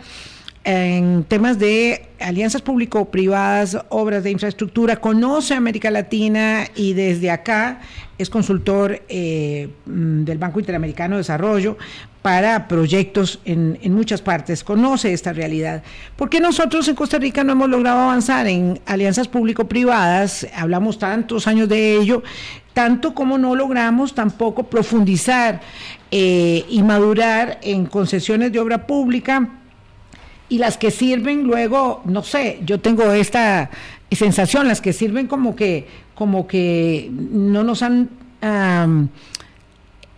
en temas de alianzas público-privadas, obras de infraestructura, conoce América Latina y desde acá es consultor eh, mm, del Banco Interamericano de Desarrollo para proyectos en, muchas partes, conoce esta realidad. ¿Por qué nosotros en Costa Rica no hemos logrado avanzar en alianzas público-privadas? Hablamos tantos años de ello, tanto como no logramos tampoco profundizar eh, y madurar en concesiones de obra pública y las que sirven luego, no sé, yo tengo esta sensación, las que sirven como que, como que no nos han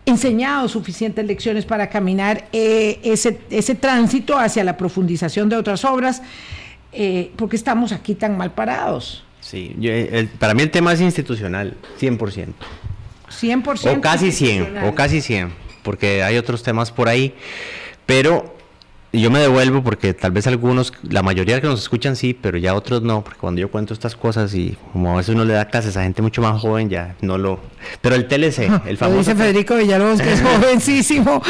enseñado suficientes lecciones para caminar eh, ese, ese tránsito hacia la profundización de otras obras, eh, porque estamos aquí tan mal parados. Sí, para mí el tema es institucional, 100%. 100%. O casi 100, o casi 100, porque hay otros temas por ahí, pero yo me devuelvo porque tal vez algunos, la mayoría que nos escuchan sí, pero ya otros no, porque cuando yo cuento estas cosas y como a veces uno le da clases a gente mucho más joven, ya no lo... Pero el TLC, el famoso... Lo dice Federico Villalobos, que es jovencísimo.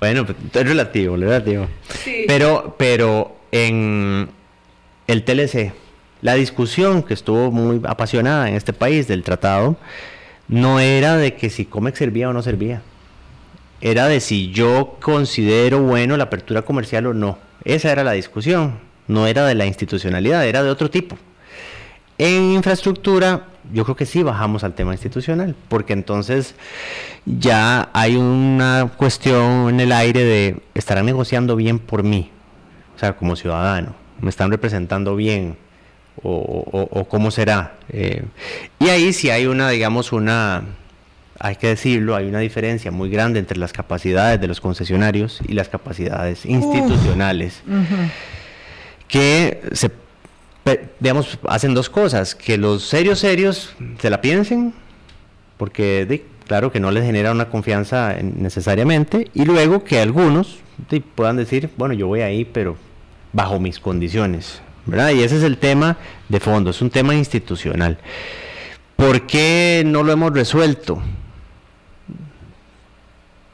Bueno, pues, es relativo, es relativo. Sí. Pero, pero en el TLC, la discusión que estuvo muy apasionada en este país del tratado, no era de que si COMEX servía o no servía era de si yo considero bueno la apertura comercial o no. Esa era la discusión, no era de la institucionalidad, era de otro tipo. En infraestructura, yo creo que sí bajamos al tema institucional, porque entonces ya hay una cuestión en el aire de estarán negociando bien por mí, o sea, como ciudadano, me están representando bien, o, cómo será. Eh, y ahí sí hay una, digamos, una hay que decirlo, hay una diferencia muy grande entre las capacidades de los concesionarios y las capacidades institucionales, que se, digamos, hacen dos cosas, que los serios serios se la piensen, porque claro que no les genera una confianza necesariamente, y luego que algunos puedan decir, bueno, yo voy ahí, pero bajo mis condiciones, ¿verdad? Y ese es el tema de fondo, es un tema institucional. ¿Por qué no lo hemos resuelto?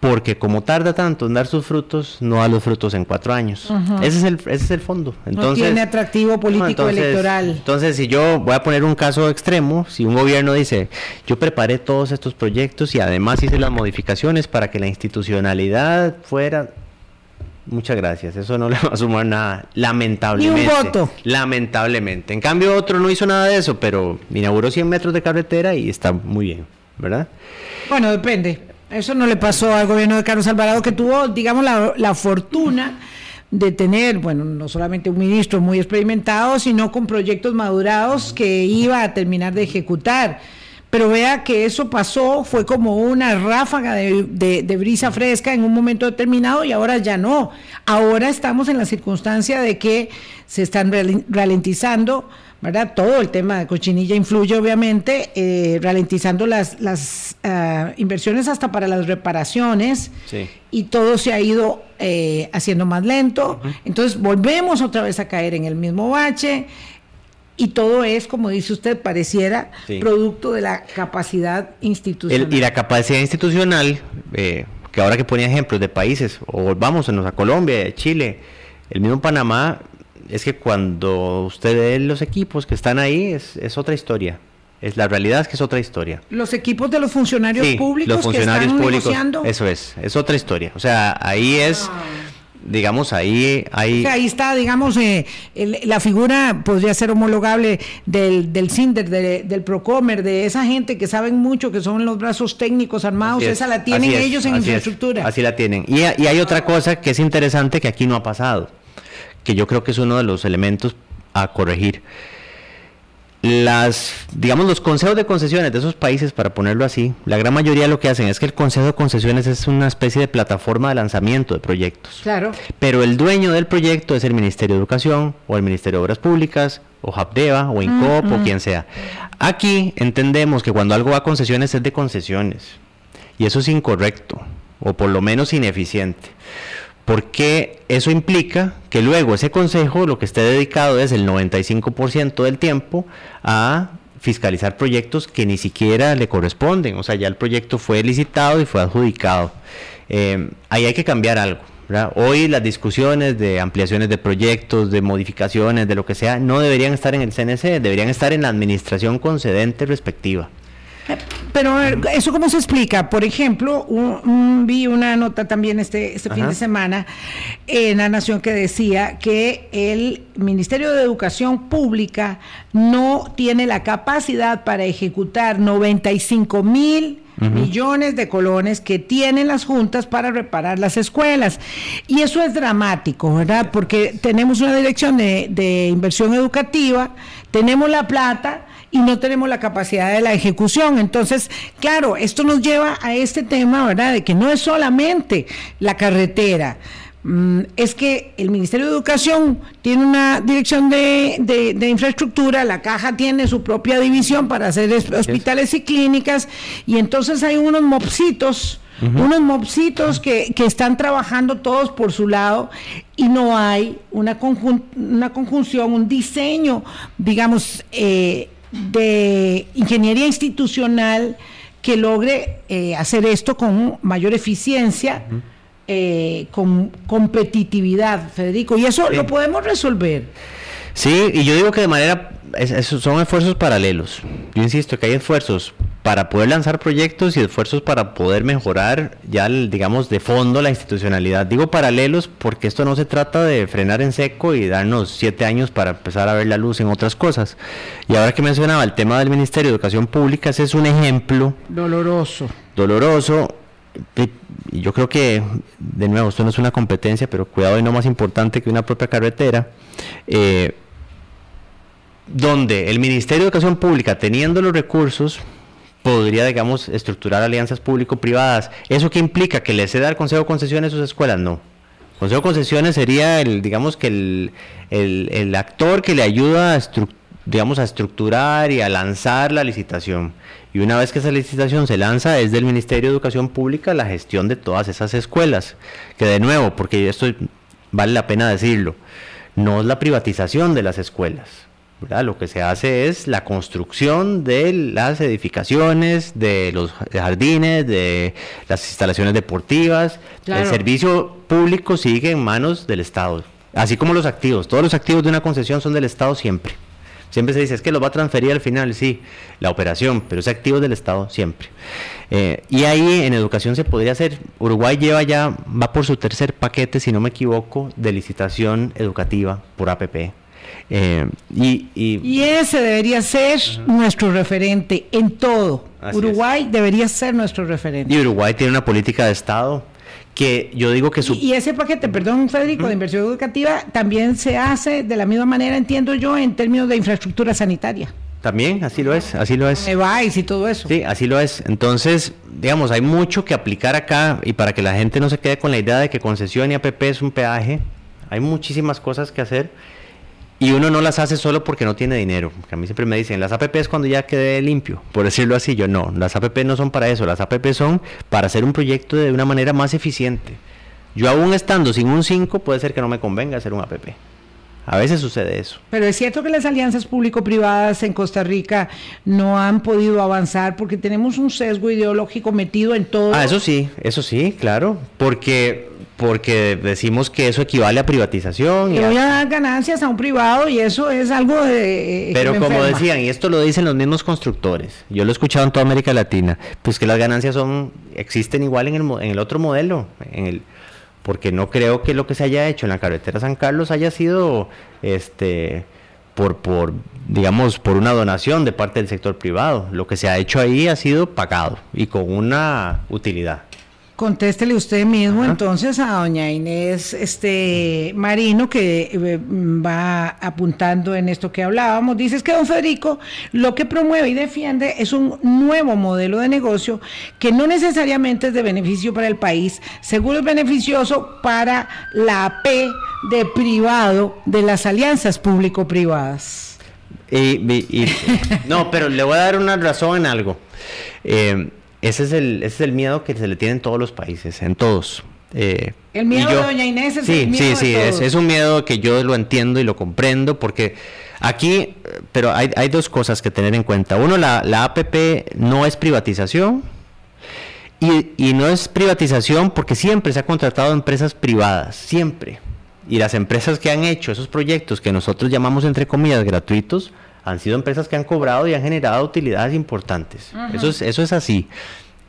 Porque como tarda tanto en dar sus frutos, no da los frutos en cuatro años. ese, es el, ese es el fondo. Entonces, no tiene atractivo político electoral. Entonces, si yo voy a poner un caso extremo, si un gobierno dice, yo preparé todos estos proyectos y además hice las modificaciones para que la institucionalidad fuera... Muchas gracias, eso no le va a sumar nada, lamentablemente. Ni un voto. Lamentablemente. En cambio, otro no hizo nada de eso, pero inauguró 100 metros de carretera y está muy bien, ¿verdad? Bueno, depende. Eso no le pasó al gobierno de Carlos Alvarado, que tuvo, digamos, la, fortuna de tener, bueno, no solamente un ministro muy experimentado, sino con proyectos madurados que iba a terminar de ejecutar. Pero vea que eso pasó, fue como una ráfaga de, de, brisa fresca en un momento determinado y ahora ya no. Ahora estamos en la circunstancia de que se están ralentizando ¿verdad? Todo el tema de cochinilla influye obviamente, eh, ralentizando las, las ah, inversiones hasta para las reparaciones y todo se ha ido eh, haciendo más lento. Entonces volvemos otra vez a caer en el mismo bache y todo es, como dice usted, pareciera producto de la capacidad institucional. y la capacidad institucional, eh, que ahora que ponía ejemplos de países, o vamos a Colombia, Chile, el mismo Panamá es que cuando usted ve los equipos que están ahí, es, otra historia. Es, la realidad es que es otra historia. Los equipos de los funcionarios públicos los funcionarios públicos, Eso es, es otra historia. O sea, ahí es... Ah. digamos, ahí hay... ahí está, digamos, eh, la figura podría ser homologable del, del CINDER, del PROCOMER, de esa gente que saben mucho, que son los brazos técnicos armados, esa la tienen ellos en infraestructura. así la tienen. Y, y hay otra cosa que es interesante que aquí no ha pasado que yo creo que es uno de los elementos a corregir. Las, digamos, los consejos de concesiones de esos países, para ponerlo así, la gran mayoría lo que hacen es que el consejo de concesiones es una especie de plataforma de lanzamiento de proyectos. Claro. Pero el dueño del proyecto es el Ministerio de Educación o el Ministerio de Obras Públicas o Habdeba, o Incop, o quien sea. Aquí entendemos que cuando algo va a concesiones es de concesiones. Y eso es incorrecto, o por lo menos ineficiente. Porque eso implica que luego ese consejo lo que esté dedicado es el 95% del tiempo a fiscalizar proyectos que ni siquiera le corresponden. O sea, ya el proyecto fue licitado y fue adjudicado. Eh, ahí hay que cambiar algo. Hoy las discusiones de ampliaciones de proyectos, de modificaciones, de lo que sea, no deberían estar en el CNC, deberían estar en la administración concedente respectiva. Pero ¿eso cómo se explica? Por ejemplo, vi una nota también este, este fin de semana en La Nación que decía que el Ministerio de Educación Pública no tiene la capacidad para ejecutar 95 mil millones de colones que tienen las juntas para reparar las escuelas. Y eso es dramático, ¿verdad? Porque tenemos una dirección de, de inversión educativa, tenemos la plata, y no tenemos la capacidad de la ejecución. Entonces, claro, esto nos lleva a este tema, ¿verdad? De que no es solamente la carretera. Mm, es que el Ministerio de Educación tiene una dirección de, infraestructura, la caja tiene su propia división para hacer hospitales y clínicas, y entonces hay unos mopsitos, unos mopsitos que, están trabajando todos por su lado y no hay una, una conjunción, un diseño, digamos, eh, de ingeniería institucional que logre eh, hacer esto con mayor eficiencia, eh, con competitividad, Federico. Y eso lo podemos resolver. Sí, y yo digo que de manera, son esfuerzos paralelos. Yo insisto que hay esfuerzos para poder lanzar proyectos y esfuerzos para poder mejorar ya, digamos, de fondo la institucionalidad. Digo paralelos porque esto no se trata de frenar en seco y darnos siete años para empezar a ver la luz en otras cosas. Y ahora que mencionaba el tema del Ministerio de Educación Pública, ese es un ejemplo. Doloroso. Doloroso. Y yo creo que, de nuevo, esto no es una competencia, pero cuidado y no más importante que una propia carretera. Eh, donde el Ministerio de Educación Pública, teniendo los recursos, podría, digamos, estructurar alianzas público-privadas. ¿Eso qué implica? ¿Que le ceda al Consejo de Concesiones sus escuelas? No. El Consejo de Concesiones sería, el, digamos, que el, el, actor que le ayuda a, digamos, a estructurar y a lanzar la licitación. Y una vez que esa licitación se lanza, es del Ministerio de Educación Pública la gestión de todas esas escuelas. Que de nuevo, porque esto vale la pena decirlo, no es la privatización de las escuelas lo que se hace es la construcción de las edificaciones, de los jardines, de las instalaciones deportivas. El servicio público sigue en manos del Estado, así como los activos. Todos los activos de una concesión son del Estado siempre. Siempre se dice, es que los va a transferir al final, sí, la operación, pero ese activo es del Estado siempre. Eh, y ahí en educación se podría hacer, Uruguay lleva ya, va por su tercer paquete, si no me equivoco, de licitación educativa por APP. Eh, y, ese debería ser nuestro referente en todo. Uruguay debería ser nuestro referente. Y Uruguay tiene una política de Estado que yo digo que su... Y, ese paquete, perdón Federico, de inversión educativa también se hace de la misma manera, entiendo yo, en términos de infraestructura sanitaria. También, así lo es, así lo es. y todo eso. Sí, así lo es. Entonces, digamos, hay mucho que aplicar acá y para que la gente no se quede con la idea de que concesión y APP es un peaje, hay muchísimas cosas que hacer y uno no las hace solo porque no tiene dinero. a mí siempre me dicen, las APP es cuando ya quede limpio, por decirlo así. Yo no, las APP no son para eso. Las APP son para hacer un proyecto de una manera más eficiente. Yo aún estando sin un 5, puede ser que no me convenga hacer un APP. A veces sucede eso. Pero es cierto que las alianzas público-privadas en Costa Rica no han podido avanzar porque tenemos un sesgo ideológico metido en todo. Ah, eso sí, eso sí, claro. Porque porque decimos que eso equivale a privatización. Y voy a dar ganancias a un privado y eso es algo de... Eh, Pero como decían, y esto lo dicen los mismos constructores, yo lo he escuchado en toda América Latina, pues que las ganancias son existen igual en el, en el otro modelo, en el, porque no creo que lo que se haya hecho en la carretera San Carlos haya sido este por, por digamos por una donación de parte del sector privado. Lo que se ha hecho ahí ha sido pagado y con una utilidad. Contéstele usted mismo entonces a doña Inés este Marino que eh, va apuntando en esto que hablábamos. Dice que don Federico lo que promueve y defiende es un nuevo modelo de negocio que no necesariamente es de beneficio para el país, seguro es beneficioso para la AP de privado de las alianzas público-privadas. no, pero le voy a dar una razón en algo. Eh, ese, es el, ese es el miedo que se le tiene en todos los países, en todos. Eh, el miedo de Doña Inés es sí, el miedo Sí, sí, es, es, un miedo que yo lo entiendo y lo comprendo porque aquí, pero hay, hay dos cosas que tener en cuenta. Uno, la, la APP no es privatización y, y, no es privatización porque siempre se ha contratado a empresas privadas, siempre. Y las empresas que han hecho esos proyectos que nosotros llamamos entre comillas gratuitos, han sido empresas que han cobrado y han generado utilidades importantes. eso, es, eso es así.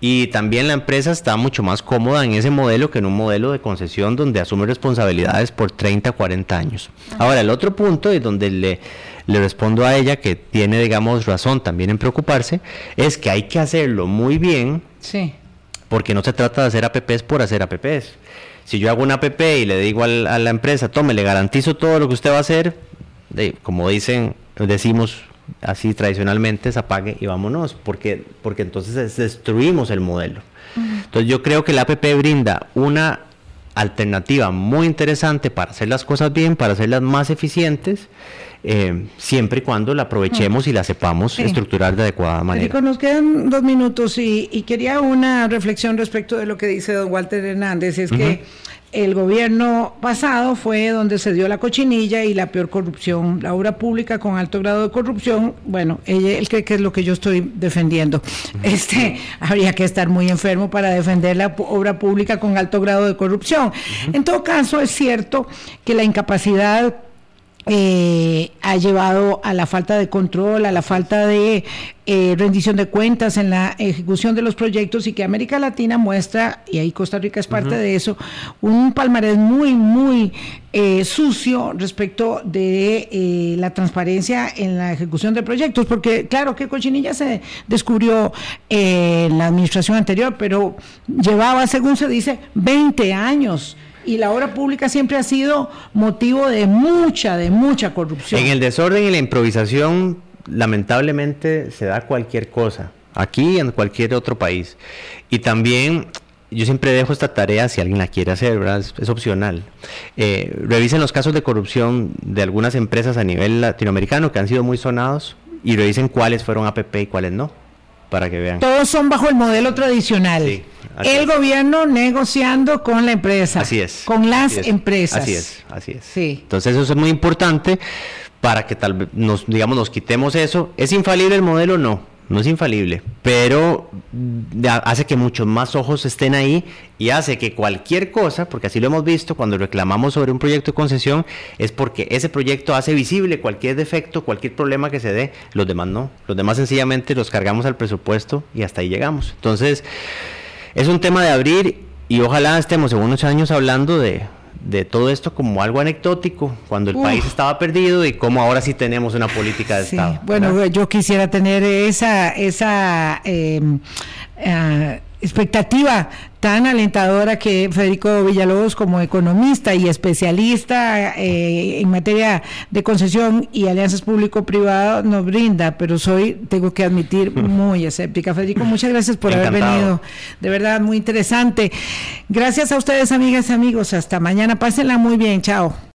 Y también la empresa está mucho más cómoda en ese modelo que en un modelo de concesión donde asume responsabilidades por 30, 40 años. Ahora, el otro punto y donde le, le respondo a ella, que tiene, digamos, razón también en preocuparse, es que hay que hacerlo muy bien. Sí. Porque no se trata de hacer APPs por hacer APPs. Si yo hago una APP y le digo a la empresa, tome, le garantizo todo lo que usted va a hacer, como dicen, decimos así tradicionalmente, se apague y vámonos, porque, porque entonces destruimos el modelo. Entonces yo creo que la APP brinda una alternativa muy interesante para hacer las cosas bien, para hacerlas más eficientes, eh, siempre y cuando la aprovechemos y la sepamos estructurar de adecuada manera. nos quedan dos minutos y, quería una reflexión respecto de lo que dice don Walter Hernández, es que el gobierno pasado fue donde se dio la cochinilla y la peor corrupción, la obra pública con alto grado de corrupción, bueno, ella, él cree que es lo que yo estoy defendiendo. Este, habría que estar muy enfermo para defender la obra pública con alto grado de corrupción. En todo caso, es cierto que la incapacidad eh, ha llevado a la falta de control, a la falta de eh, rendición de cuentas en la ejecución de los proyectos y que América Latina muestra, y ahí Costa Rica es parte de eso, un palmarés muy, muy eh, sucio respecto de la transparencia en la ejecución de proyectos, porque claro que Cochinilla se descubrió en la administración anterior, pero llevaba, según se dice, 20 años y la obra pública siempre ha sido motivo de mucha, de mucha corrupción. En el desorden y la improvisación, lamentablemente, se da cualquier cosa, aquí y en cualquier otro país. Y también yo siempre dejo esta tarea si alguien la quiere hacer. Es, opcional. Eh, revisen los casos de corrupción de algunas empresas a nivel latinoamericano que han sido muy sonados y revisen cuáles fueron APP y cuáles no para que vean. Todos son bajo el modelo tradicional. el gobierno negociando con la empresa. Así es. Con las empresas. Así es, así es. Sí. Entonces eso es muy importante para que tal vez nos, digamos, nos quitemos eso. ¿Es infalible el modelo? No no es infalible, pero hace que muchos más ojos estén ahí y hace que cualquier cosa, porque así lo hemos visto cuando reclamamos sobre un proyecto de concesión, es porque ese proyecto hace visible cualquier defecto, cualquier problema que se dé, los demás no, los demás sencillamente los cargamos al presupuesto y hasta ahí llegamos. Entonces, es un tema de abrir y ojalá estemos en unos años hablando de, de todo esto como algo anecdótico, cuando el país estaba perdido y cómo ahora sí tenemos una política de Estado. Bueno, yo quisiera tener esa, esa eh, eh, expectativa tan alentadora que Federico Villalobos como economista y especialista eh, en materia de concesión y alianzas público-privado nos brinda, pero soy, tengo que admitir, muy escéptica. Federico, muchas gracias por haber venido. De verdad, muy interesante. Gracias a ustedes, amigas y amigos. Hasta mañana. Pásenla muy bien. Chao.